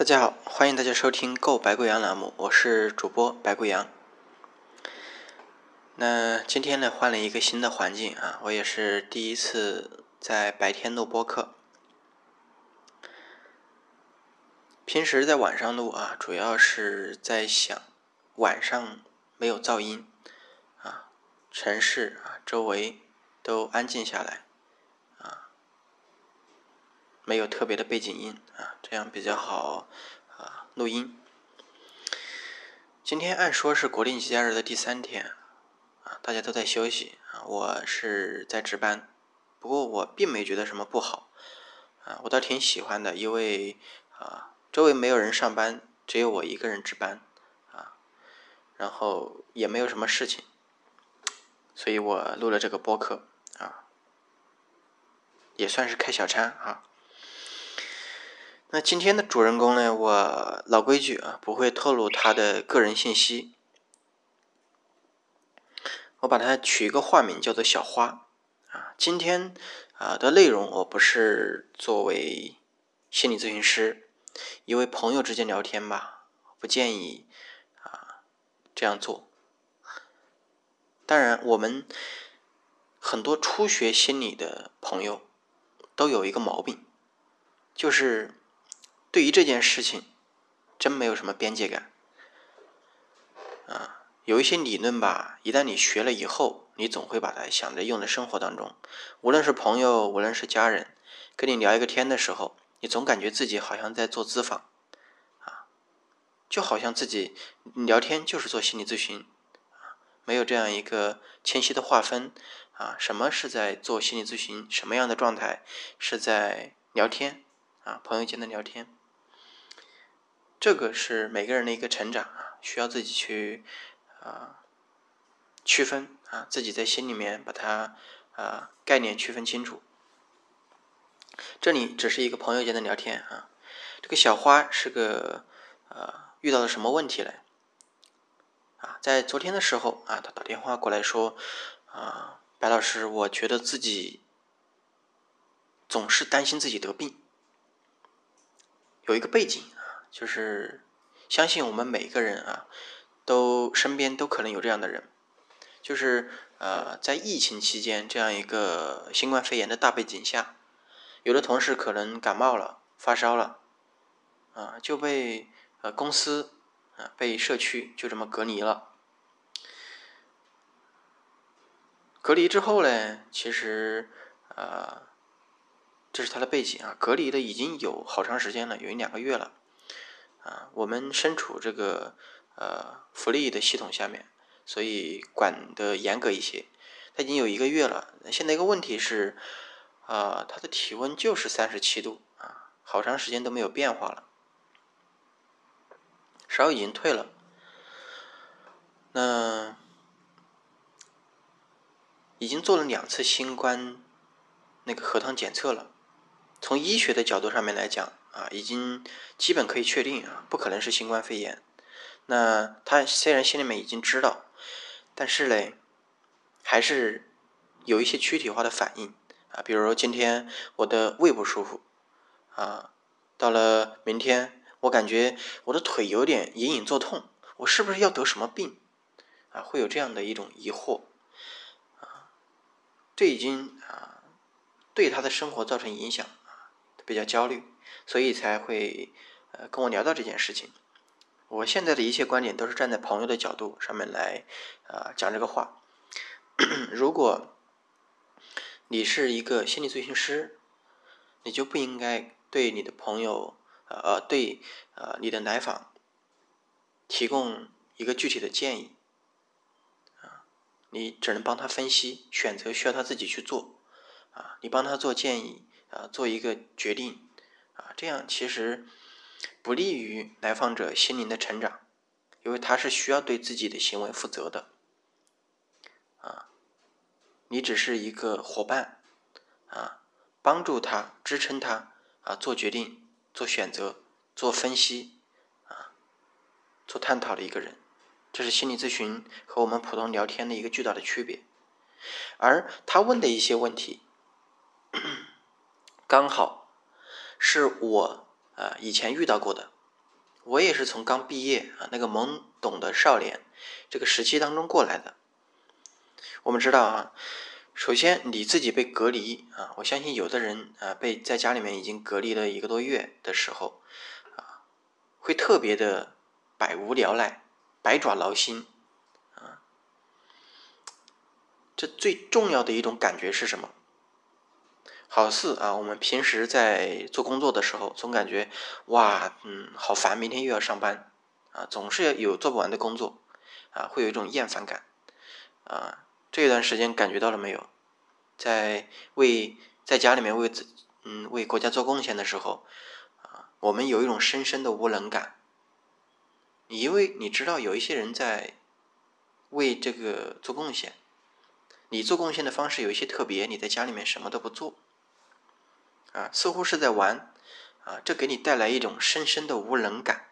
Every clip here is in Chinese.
大家好，欢迎大家收听《购白贵阳》栏目，我是主播白贵阳。那今天呢，换了一个新的环境啊，我也是第一次在白天录播客。平时在晚上录啊，主要是在想晚上没有噪音啊，城市啊周围都安静下来。没有特别的背景音啊，这样比较好啊录音。今天按说是国定节假日的第三天啊，大家都在休息啊，我是在值班，不过我并没觉得什么不好啊，我倒挺喜欢的，因为啊周围没有人上班，只有我一个人值班啊，然后也没有什么事情，所以我录了这个播客啊，也算是开小差啊。那今天的主人公呢？我老规矩啊，不会透露他的个人信息。我把它取一个化名，叫做小花啊。今天啊的内容，我不是作为心理咨询师，因为朋友之间聊天吧，不建议啊这样做。当然，我们很多初学心理的朋友都有一个毛病，就是。对于这件事情，真没有什么边界感，啊，有一些理论吧，一旦你学了以后，你总会把它想着用在生活当中。无论是朋友，无论是家人，跟你聊一个天的时候，你总感觉自己好像在做咨访，啊，就好像自己聊天就是做心理咨询，啊，没有这样一个清晰的划分，啊，什么是在做心理咨询，什么样的状态是在聊天，啊，朋友间的聊天。这个是每个人的一个成长啊，需要自己去啊区分啊，自己在心里面把它啊概念区分清楚。这里只是一个朋友间的聊天啊。这个小花是个呃遇到了什么问题嘞？啊，在昨天的时候啊，他打电话过来说啊，白老师，我觉得自己总是担心自己得病，有一个背景。就是相信我们每个人啊，都身边都可能有这样的人，就是呃，在疫情期间这样一个新冠肺炎的大背景下，有的同事可能感冒了、发烧了，啊，就被呃公司啊被社区就这么隔离了。隔离之后呢，其实啊，这是他的背景啊，隔离的已经有好长时间了，有一两个月了。啊，我们身处这个呃福利的系统下面，所以管的严格一些。他已经有一个月了，现在一个问题是，啊，他的体温就是三十七度啊，好长时间都没有变化了，烧已经退了。那已经做了两次新冠那个核糖检测了，从医学的角度上面来讲。啊，已经基本可以确定啊，不可能是新冠肺炎。那他虽然心里面已经知道，但是嘞，还是有一些躯体化的反应啊，比如说今天我的胃不舒服啊，到了明天我感觉我的腿有点隐隐作痛，我是不是要得什么病啊？会有这样的一种疑惑啊，这已经啊对他的生活造成影响啊，比较焦虑。所以才会呃跟我聊到这件事情。我现在的一切观点都是站在朋友的角度上面来啊讲这个话。如果你是一个心理咨询师，你就不应该对你的朋友呃对呃你的来访提供一个具体的建议啊，你只能帮他分析选择，需要他自己去做啊，你帮他做建议啊，做一个决定。啊，这样其实不利于来访者心灵的成长，因为他是需要对自己的行为负责的。啊，你只是一个伙伴，啊，帮助他、支撑他啊，做决定、做选择、做分析啊，做探讨的一个人，这是心理咨询和我们普通聊天的一个巨大的区别。而他问的一些问题，刚好。是我呃以前遇到过的我也是从刚毕业啊那个懵懂的少年这个时期当中过来的。我们知道啊，首先你自己被隔离啊，我相信有的人啊被在家里面已经隔离了一个多月的时候啊，会特别的百无聊赖、百爪挠心啊。这最重要的一种感觉是什么？好似啊，我们平时在做工作的时候，总感觉哇，嗯，好烦，明天又要上班，啊，总是有做不完的工作，啊，会有一种厌烦感，啊，这一段时间感觉到了没有？在为在家里面为自嗯为国家做贡献的时候，啊，我们有一种深深的无能感，因为你知道有一些人在为这个做贡献，你做贡献的方式有一些特别，你在家里面什么都不做。啊，似乎是在玩，啊，这给你带来一种深深的无能感，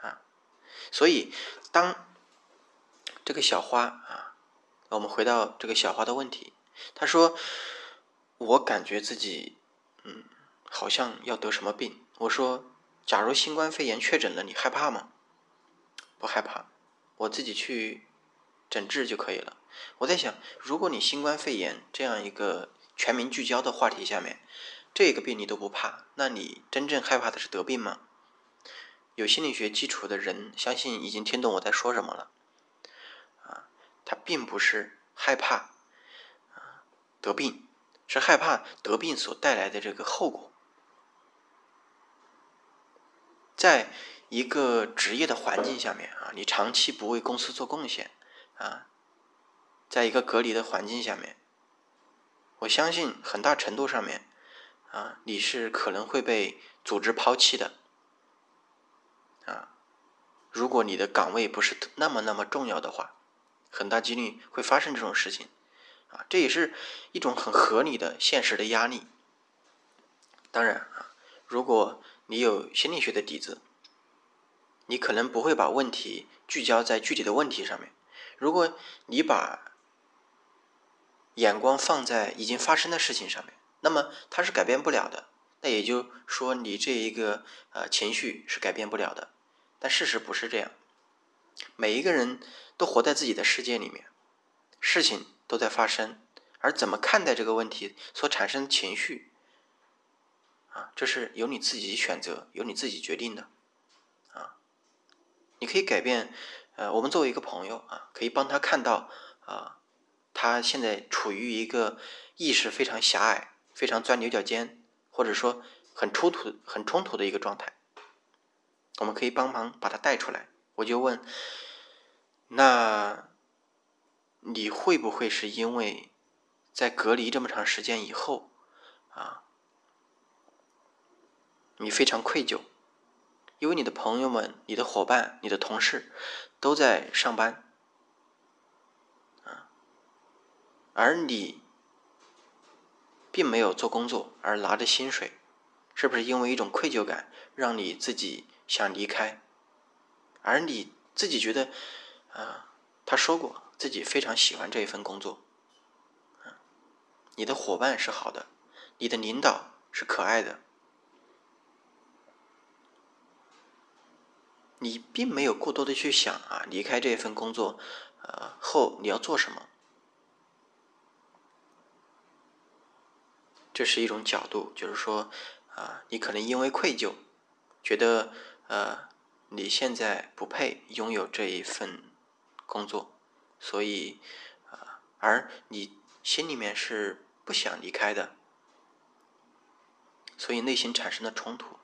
啊，所以当这个小花啊，我们回到这个小花的问题，他说，我感觉自己，嗯，好像要得什么病。我说，假如新冠肺炎确诊了，你害怕吗？不害怕，我自己去诊治就可以了。我在想，如果你新冠肺炎这样一个全民聚焦的话题下面。这个病你都不怕，那你真正害怕的是得病吗？有心理学基础的人，相信已经听懂我在说什么了。啊，他并不是害怕啊得病，是害怕得病所带来的这个后果。在一个职业的环境下面啊，你长期不为公司做贡献啊，在一个隔离的环境下面，我相信很大程度上面。啊，你是可能会被组织抛弃的，啊，如果你的岗位不是那么那么重要的话，很大几率会发生这种事情，啊，这也是一种很合理的现实的压力。当然啊，如果你有心理学的底子，你可能不会把问题聚焦在具体的问题上面。如果你把眼光放在已经发生的事情上面。那么它是改变不了的，那也就说你这一个呃情绪是改变不了的。但事实不是这样，每一个人都活在自己的世界里面，事情都在发生，而怎么看待这个问题所产生的情绪，啊，这是由你自己选择，由你自己决定的，啊，你可以改变，呃，我们作为一个朋友啊，可以帮他看到啊，他现在处于一个意识非常狭隘。非常钻牛角尖，或者说很冲突、很冲突的一个状态，我们可以帮忙把它带出来。我就问，那你会不会是因为在隔离这么长时间以后啊，你非常愧疚，因为你的朋友们、你的伙伴、你的同事都在上班啊，而你。并没有做工作而拿着薪水，是不是因为一种愧疚感让你自己想离开？而你自己觉得，啊，他说过自己非常喜欢这一份工作，你的伙伴是好的，你的领导是可爱的，你并没有过多的去想啊，离开这份工作，呃后你要做什么？这是一种角度，就是说，啊，你可能因为愧疚，觉得，呃，你现在不配拥有这一份工作，所以，啊，而你心里面是不想离开的，所以内心产生了冲突。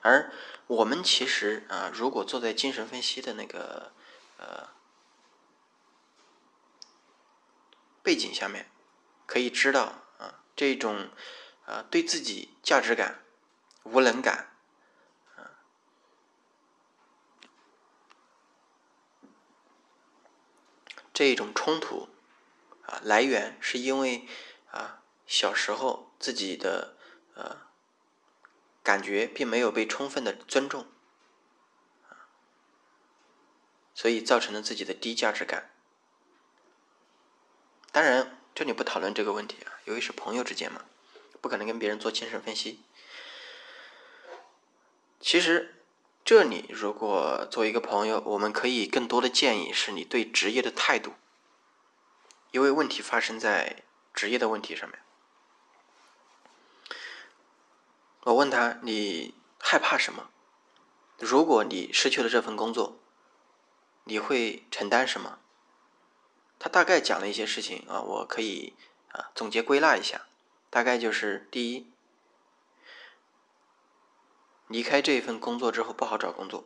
而我们其实啊，如果坐在精神分析的那个，呃。背景下面，可以知道啊，这种啊对自己价值感、无能感啊，这种冲突啊来源是因为啊小时候自己的呃感觉并没有被充分的尊重所以造成了自己的低价值感。当然，这里不讨论这个问题啊，由于是朋友之间嘛，不可能跟别人做精神分析。其实这里如果作为一个朋友，我们可以更多的建议是你对职业的态度，因为问题发生在职业的问题上面。我问他：“你害怕什么？如果你失去了这份工作，你会承担什么？”他大概讲了一些事情啊，我可以啊总结归纳一下，大概就是第一，离开这份工作之后不好找工作；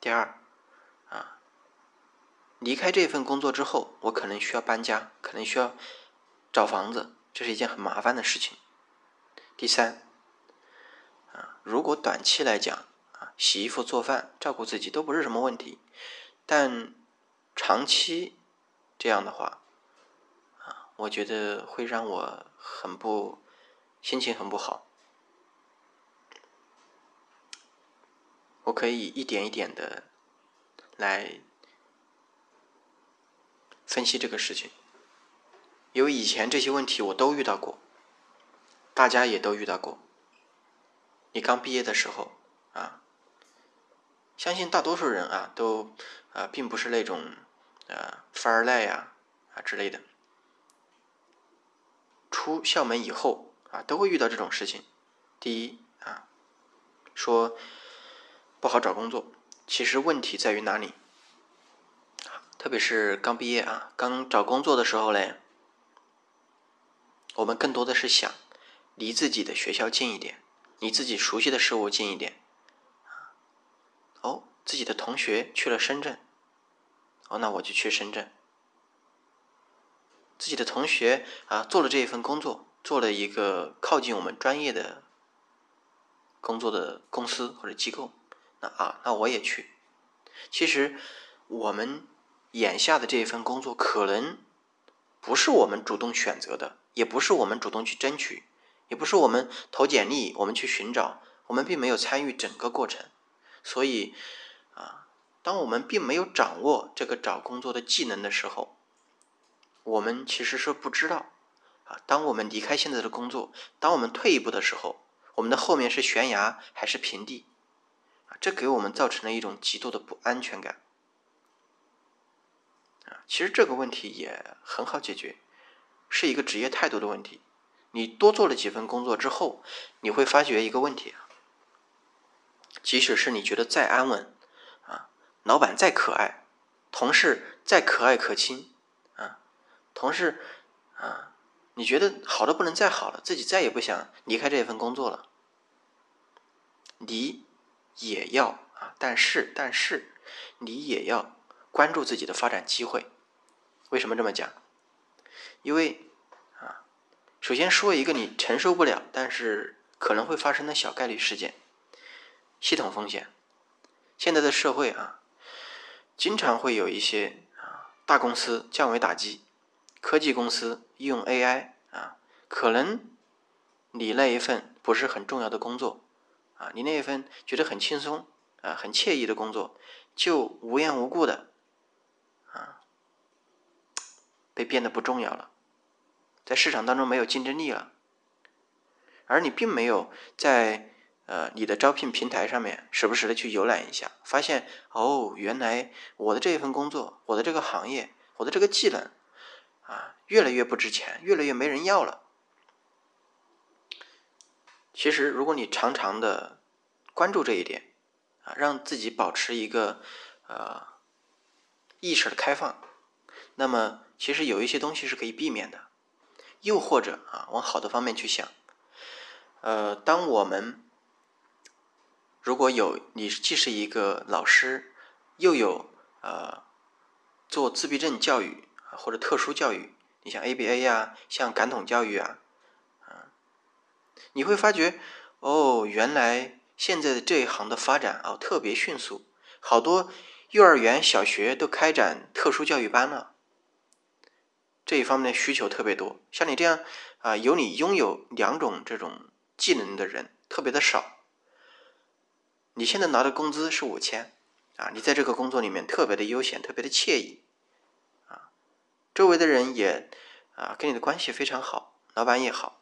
第二，啊，离开这份工作之后，我可能需要搬家，可能需要找房子，这是一件很麻烦的事情；第三。啊如果短期来讲啊，洗衣服、做饭、照顾自己都不是什么问题，但长期这样的话啊，我觉得会让我很不心情很不好。我可以一点一点的来分析这个事情，因为以前这些问题我都遇到过，大家也都遇到过。你刚毕业的时候啊，相信大多数人啊都啊并不是那种啊富二代呀啊之类的。出校门以后啊，都会遇到这种事情。第一啊，说不好找工作，其实问题在于哪里？特别是刚毕业啊，刚找工作的时候嘞，我们更多的是想离自己的学校近一点。离自己熟悉的事物近一点，哦，自己的同学去了深圳，哦，那我就去深圳。自己的同学啊，做了这一份工作，做了一个靠近我们专业的工作的公司或者机构，那啊，那我也去。其实我们眼下的这一份工作，可能不是我们主动选择的，也不是我们主动去争取。也不是我们投简历，我们去寻找，我们并没有参与整个过程，所以，当我们并没有掌握这个找工作的技能的时候，我们其实是不知道啊。当我们离开现在的工作，当我们退一步的时候，我们的后面是悬崖还是平地啊？这给我们造成了一种极度的不安全感啊。其实这个问题也很好解决，是一个职业态度的问题。你多做了几份工作之后，你会发觉一个问题啊，即使是你觉得再安稳，老板再可爱，同事再可爱可亲，啊，同事啊，你觉得好的不能再好了，自己再也不想离开这份工作了，你也要啊，但是但是你也要关注自己的发展机会，为什么这么讲？因为啊。首先说一个你承受不了，但是可能会发生的小概率事件——系统风险。现在的社会啊，经常会有一些啊大公司降维打击，科技公司应用 AI 啊，可能你那一份不是很重要的工作啊，你那一份觉得很轻松啊、很惬意的工作，就无缘无故的啊被变得不重要了。在市场当中没有竞争力了，而你并没有在呃你的招聘平台上面时不时的去浏览一下，发现哦，原来我的这一份工作，我的这个行业，我的这个技能啊，越来越不值钱，越来越没人要了。其实，如果你常常的关注这一点啊，让自己保持一个呃意识的开放，那么其实有一些东西是可以避免的。又或者啊，往好的方面去想，呃，当我们如果有你既是一个老师，又有呃做自闭症教育或者特殊教育，你像 ABA 呀，像感统教育啊，啊，你会发觉哦，原来现在的这一行的发展啊特别迅速，好多幼儿园、小学都开展特殊教育班了。这一方面的需求特别多，像你这样啊，有你拥有两种这种技能的人特别的少。你现在拿的工资是五千啊，你在这个工作里面特别的悠闲，特别的惬意啊，周围的人也啊跟你的关系非常好，老板也好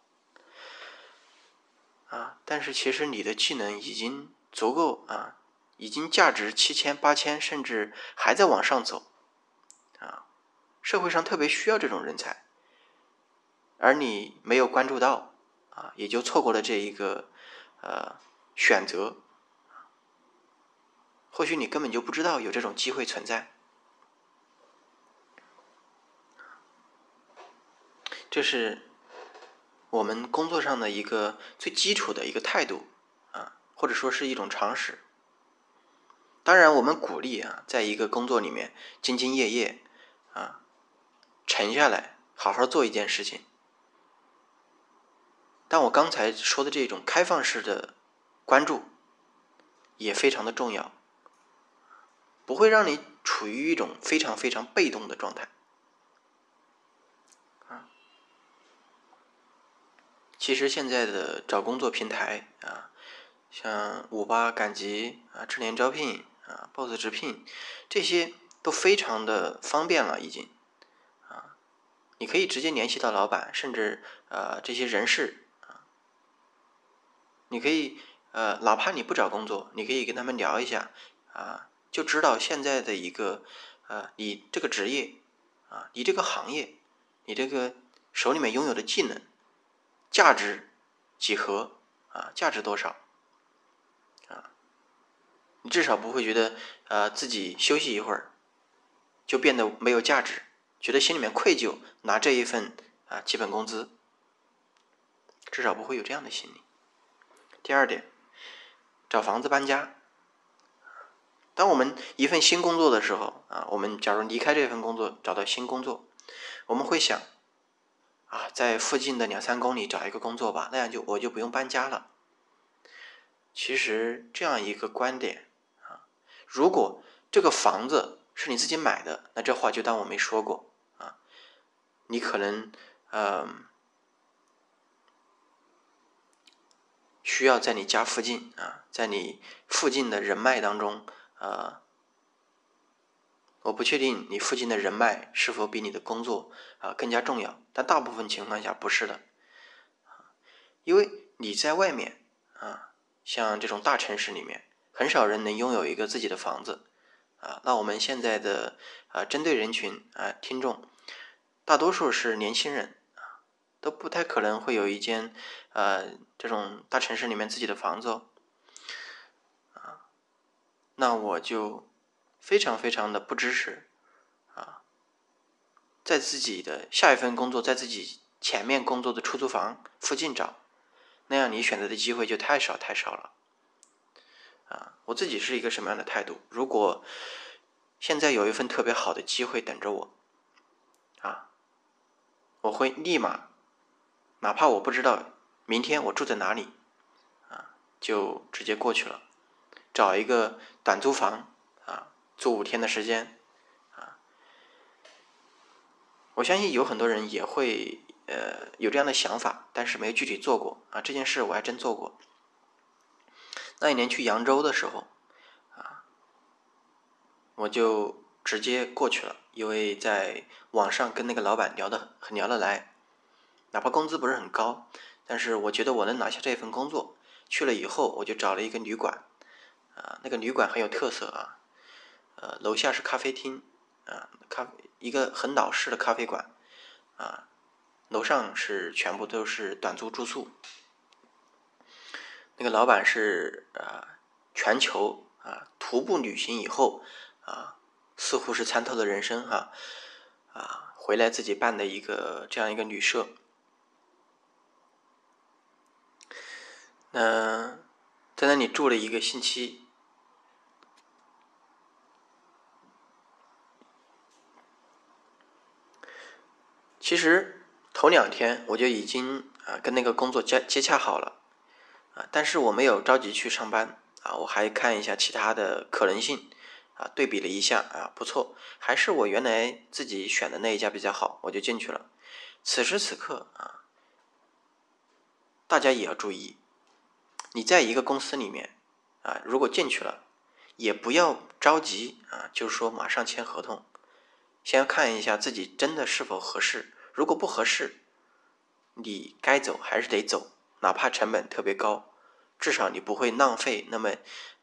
啊，但是其实你的技能已经足够啊，已经价值七千、八千，甚至还在往上走啊，社会上特别需要这种人才，而你没有关注到啊，也就错过了这一个呃选择。或许你根本就不知道有这种机会存在，这是我们工作上的一个最基础的一个态度啊，或者说是一种常识。当然，我们鼓励啊，在一个工作里面兢兢业业啊，沉下来好好做一件事情。但我刚才说的这种开放式的关注也非常的重要。不会让你处于一种非常非常被动的状态，啊，其实现在的找工作平台啊，像五八、赶集啊、智联招聘啊、boss 直聘，这些都非常的方便了，已经，啊，你可以直接联系到老板，甚至呃这些人事，你可以呃哪怕你不找工作，你可以跟他们聊一下啊。就知道现在的一个，呃，你这个职业，啊，你这个行业，你这个手里面拥有的技能，价值几何，啊，价值多少，啊，你至少不会觉得，呃，自己休息一会儿，就变得没有价值，觉得心里面愧疚，拿这一份啊基本工资，至少不会有这样的心理。第二点，找房子搬家。当我们一份新工作的时候啊，我们假如离开这份工作，找到新工作，我们会想，啊，在附近的两三公里找一个工作吧，那样就我就不用搬家了。其实这样一个观点啊，如果这个房子是你自己买的，那这话就当我没说过啊。你可能嗯，需要在你家附近啊，在你附近的人脉当中。啊，我不确定你附近的人脉是否比你的工作啊更加重要，但大部分情况下不是的，因为你在外面啊，像这种大城市里面，很少人能拥有一个自己的房子啊。那我们现在的啊，针对人群啊，听众大多数是年轻人，都不太可能会有一间呃这种大城市里面自己的房子哦。那我就非常非常的不支持啊，在自己的下一份工作，在自己前面工作的出租房附近找，那样你选择的机会就太少太少了啊！我自己是一个什么样的态度？如果现在有一份特别好的机会等着我啊，我会立马，哪怕我不知道明天我住在哪里啊，就直接过去了。找一个短租房啊，住五天的时间啊，我相信有很多人也会呃有这样的想法，但是没有具体做过啊。这件事我还真做过。那一年去扬州的时候啊，我就直接过去了，因为在网上跟那个老板聊的很聊得来，哪怕工资不是很高，但是我觉得我能拿下这份工作。去了以后，我就找了一个旅馆。啊，那个旅馆很有特色啊，呃，楼下是咖啡厅，啊，咖一个很老式的咖啡馆，啊，楼上是全部都是短租住宿。那个老板是啊，全球啊徒步旅行以后啊，似乎是参透了人生哈，啊，回来自己办的一个这样一个旅社。那在那里住了一个星期。其实头两天我就已经啊跟那个工作接接洽好了啊，但是我没有着急去上班啊，我还看一下其他的可能性啊，对比了一下啊，不错，还是我原来自己选的那一家比较好，我就进去了。此时此刻啊，大家也要注意，你在一个公司里面啊，如果进去了，也不要着急啊，就是说马上签合同，先看一下自己真的是否合适。如果不合适，你该走还是得走，哪怕成本特别高，至少你不会浪费那么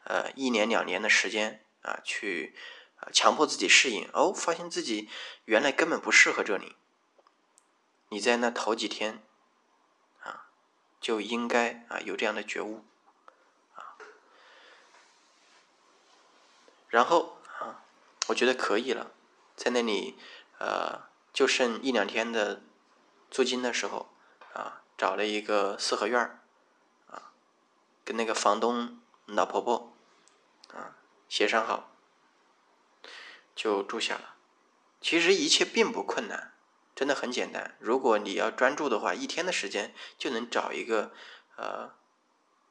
呃一年两年的时间啊，去强迫自己适应，哦，发现自己原来根本不适合这里。你在那头几天啊，就应该啊有这样的觉悟啊，然后啊，我觉得可以了，在那里呃就剩一两天的租金的时候啊，找了一个四合院儿。跟那个房东老婆婆啊协商好，就住下了。其实一切并不困难，真的很简单。如果你要专注的话，一天的时间就能找一个呃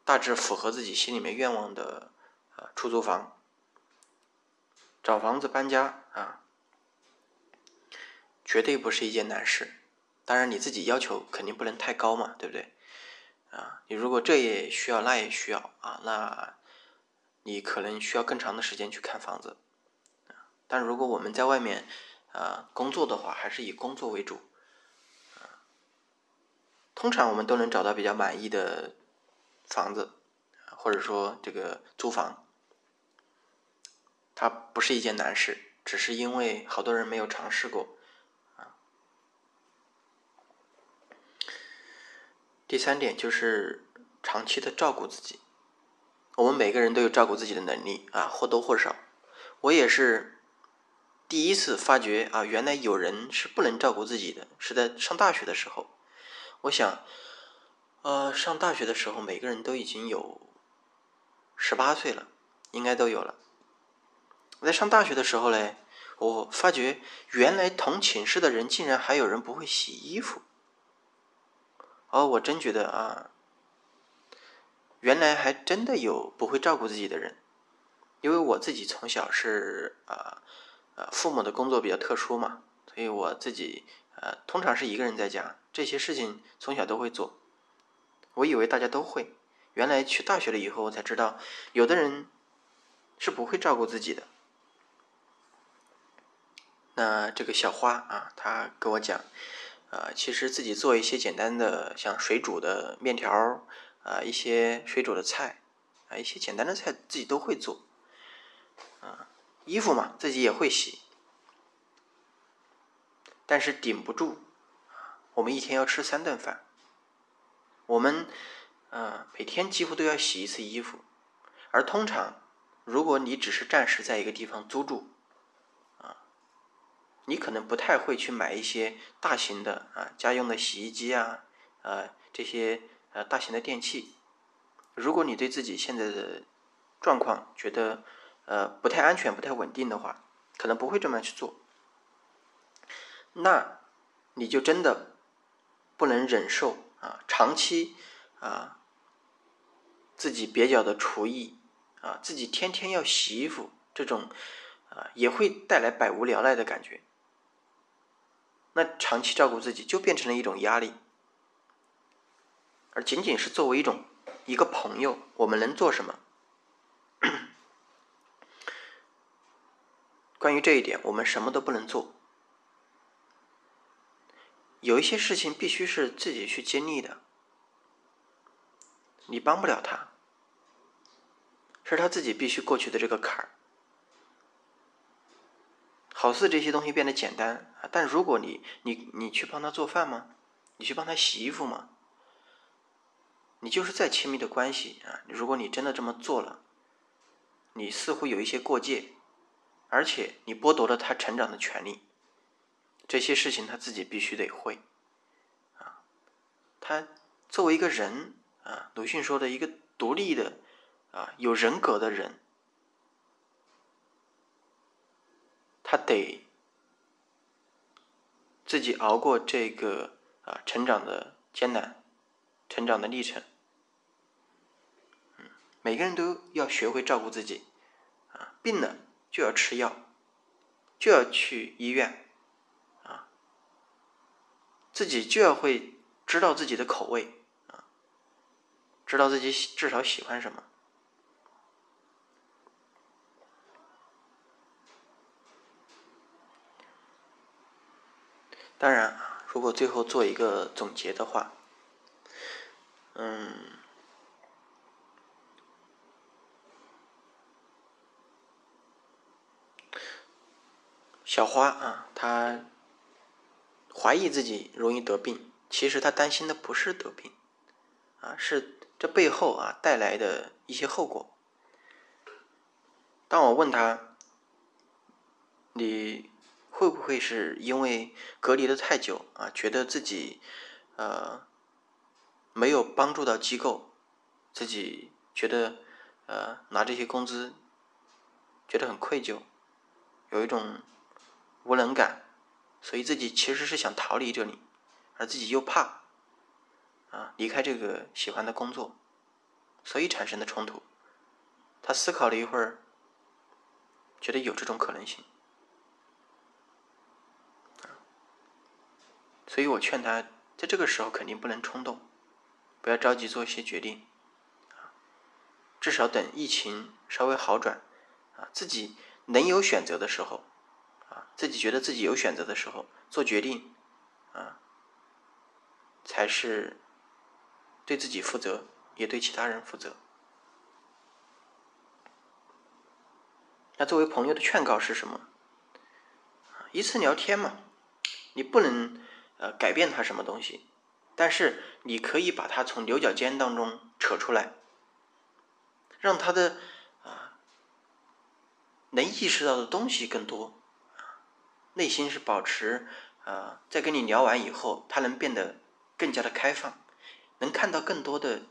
大致符合自己心里面愿望的呃出租房。找房子搬家啊，绝对不是一件难事。当然你自己要求肯定不能太高嘛，对不对？啊，你如果这也需要，那也需要啊，那你可能需要更长的时间去看房子。但如果我们在外面啊工作的话，还是以工作为主。通常我们都能找到比较满意的房子，或者说这个租房，它不是一件难事，只是因为好多人没有尝试过。第三点就是长期的照顾自己。我们每个人都有照顾自己的能力啊，或多或少。我也是第一次发觉啊，原来有人是不能照顾自己的，是在上大学的时候。我想，呃，上大学的时候，每个人都已经有十八岁了，应该都有了。我在上大学的时候嘞，我发觉原来同寝室的人竟然还有人不会洗衣服。哦，我真觉得啊，原来还真的有不会照顾自己的人，因为我自己从小是啊啊父母的工作比较特殊嘛，所以我自己呃通常是一个人在家，这些事情从小都会做。我以为大家都会，原来去大学了以后我才知道，有的人是不会照顾自己的。那这个小花啊，她跟我讲。啊，其实自己做一些简单的，像水煮的面条啊，一些水煮的菜，啊，一些简单的菜自己都会做。啊，衣服嘛，自己也会洗，但是顶不住。我们一天要吃三顿饭，我们呃每天几乎都要洗一次衣服，而通常如果你只是暂时在一个地方租住。你可能不太会去买一些大型的啊家用的洗衣机啊，呃这些呃大型的电器。如果你对自己现在的状况觉得呃不太安全、不太稳定的话，可能不会这么去做。那你就真的不能忍受啊长期啊自己蹩脚的厨艺啊自己天天要洗衣服这种啊也会带来百无聊赖的感觉。那长期照顾自己就变成了一种压力，而仅仅是作为一种一个朋友，我们能做什么？关于这一点，我们什么都不能做。有一些事情必须是自己去经历的，你帮不了他，是他自己必须过去的这个坎儿。好似这些东西变得简单啊，但如果你你你去帮他做饭吗？你去帮他洗衣服吗？你就是再亲密的关系啊，如果你真的这么做了，你似乎有一些过界，而且你剥夺了他成长的权利。这些事情他自己必须得会啊，他作为一个人啊，鲁迅说的一个独立的啊有人格的人。他得自己熬过这个啊成长的艰难，成长的历程。每个人都要学会照顾自己，啊，病了就要吃药，就要去医院，啊，自己就要会知道自己的口味，啊，知道自己至少喜欢什么。当然如果最后做一个总结的话嗯小花啊她怀疑自己容易得病其实她担心的不是得病啊是这背后啊带来的一些后果。当我问她你会不会是因为隔离的太久啊，觉得自己呃没有帮助到机构，自己觉得呃拿这些工资觉得很愧疚，有一种无能感，所以自己其实是想逃离这里，而自己又怕啊离开这个喜欢的工作，所以产生的冲突。他思考了一会儿，觉得有这种可能性。所以我劝他，在这个时候肯定不能冲动，不要着急做一些决定，至少等疫情稍微好转，啊，自己能有选择的时候，啊，自己觉得自己有选择的时候做决定，啊，才是对自己负责，也对其他人负责。那作为朋友的劝告是什么？一次聊天嘛，你不能。呃，改变他什么东西？但是你可以把他从牛角尖当中扯出来，让他的啊能意识到的东西更多，内心是保持啊，在跟你聊完以后，他能变得更加的开放，能看到更多的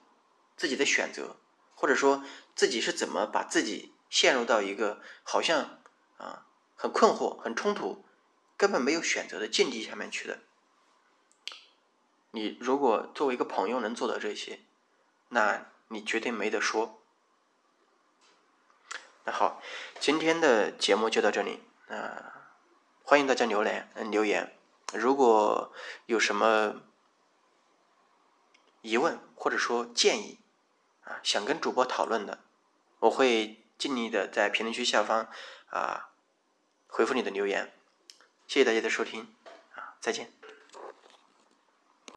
自己的选择，或者说自己是怎么把自己陷入到一个好像啊很困惑、很冲突、根本没有选择的境地下面去的。你如果作为一个朋友能做到这些，那你绝对没得说。那好，今天的节目就到这里，啊，欢迎大家留言，嗯，留言。如果有什么疑问或者说建议，啊，想跟主播讨论的，我会尽力的在评论区下方啊回复你的留言。谢谢大家的收听，啊，再见。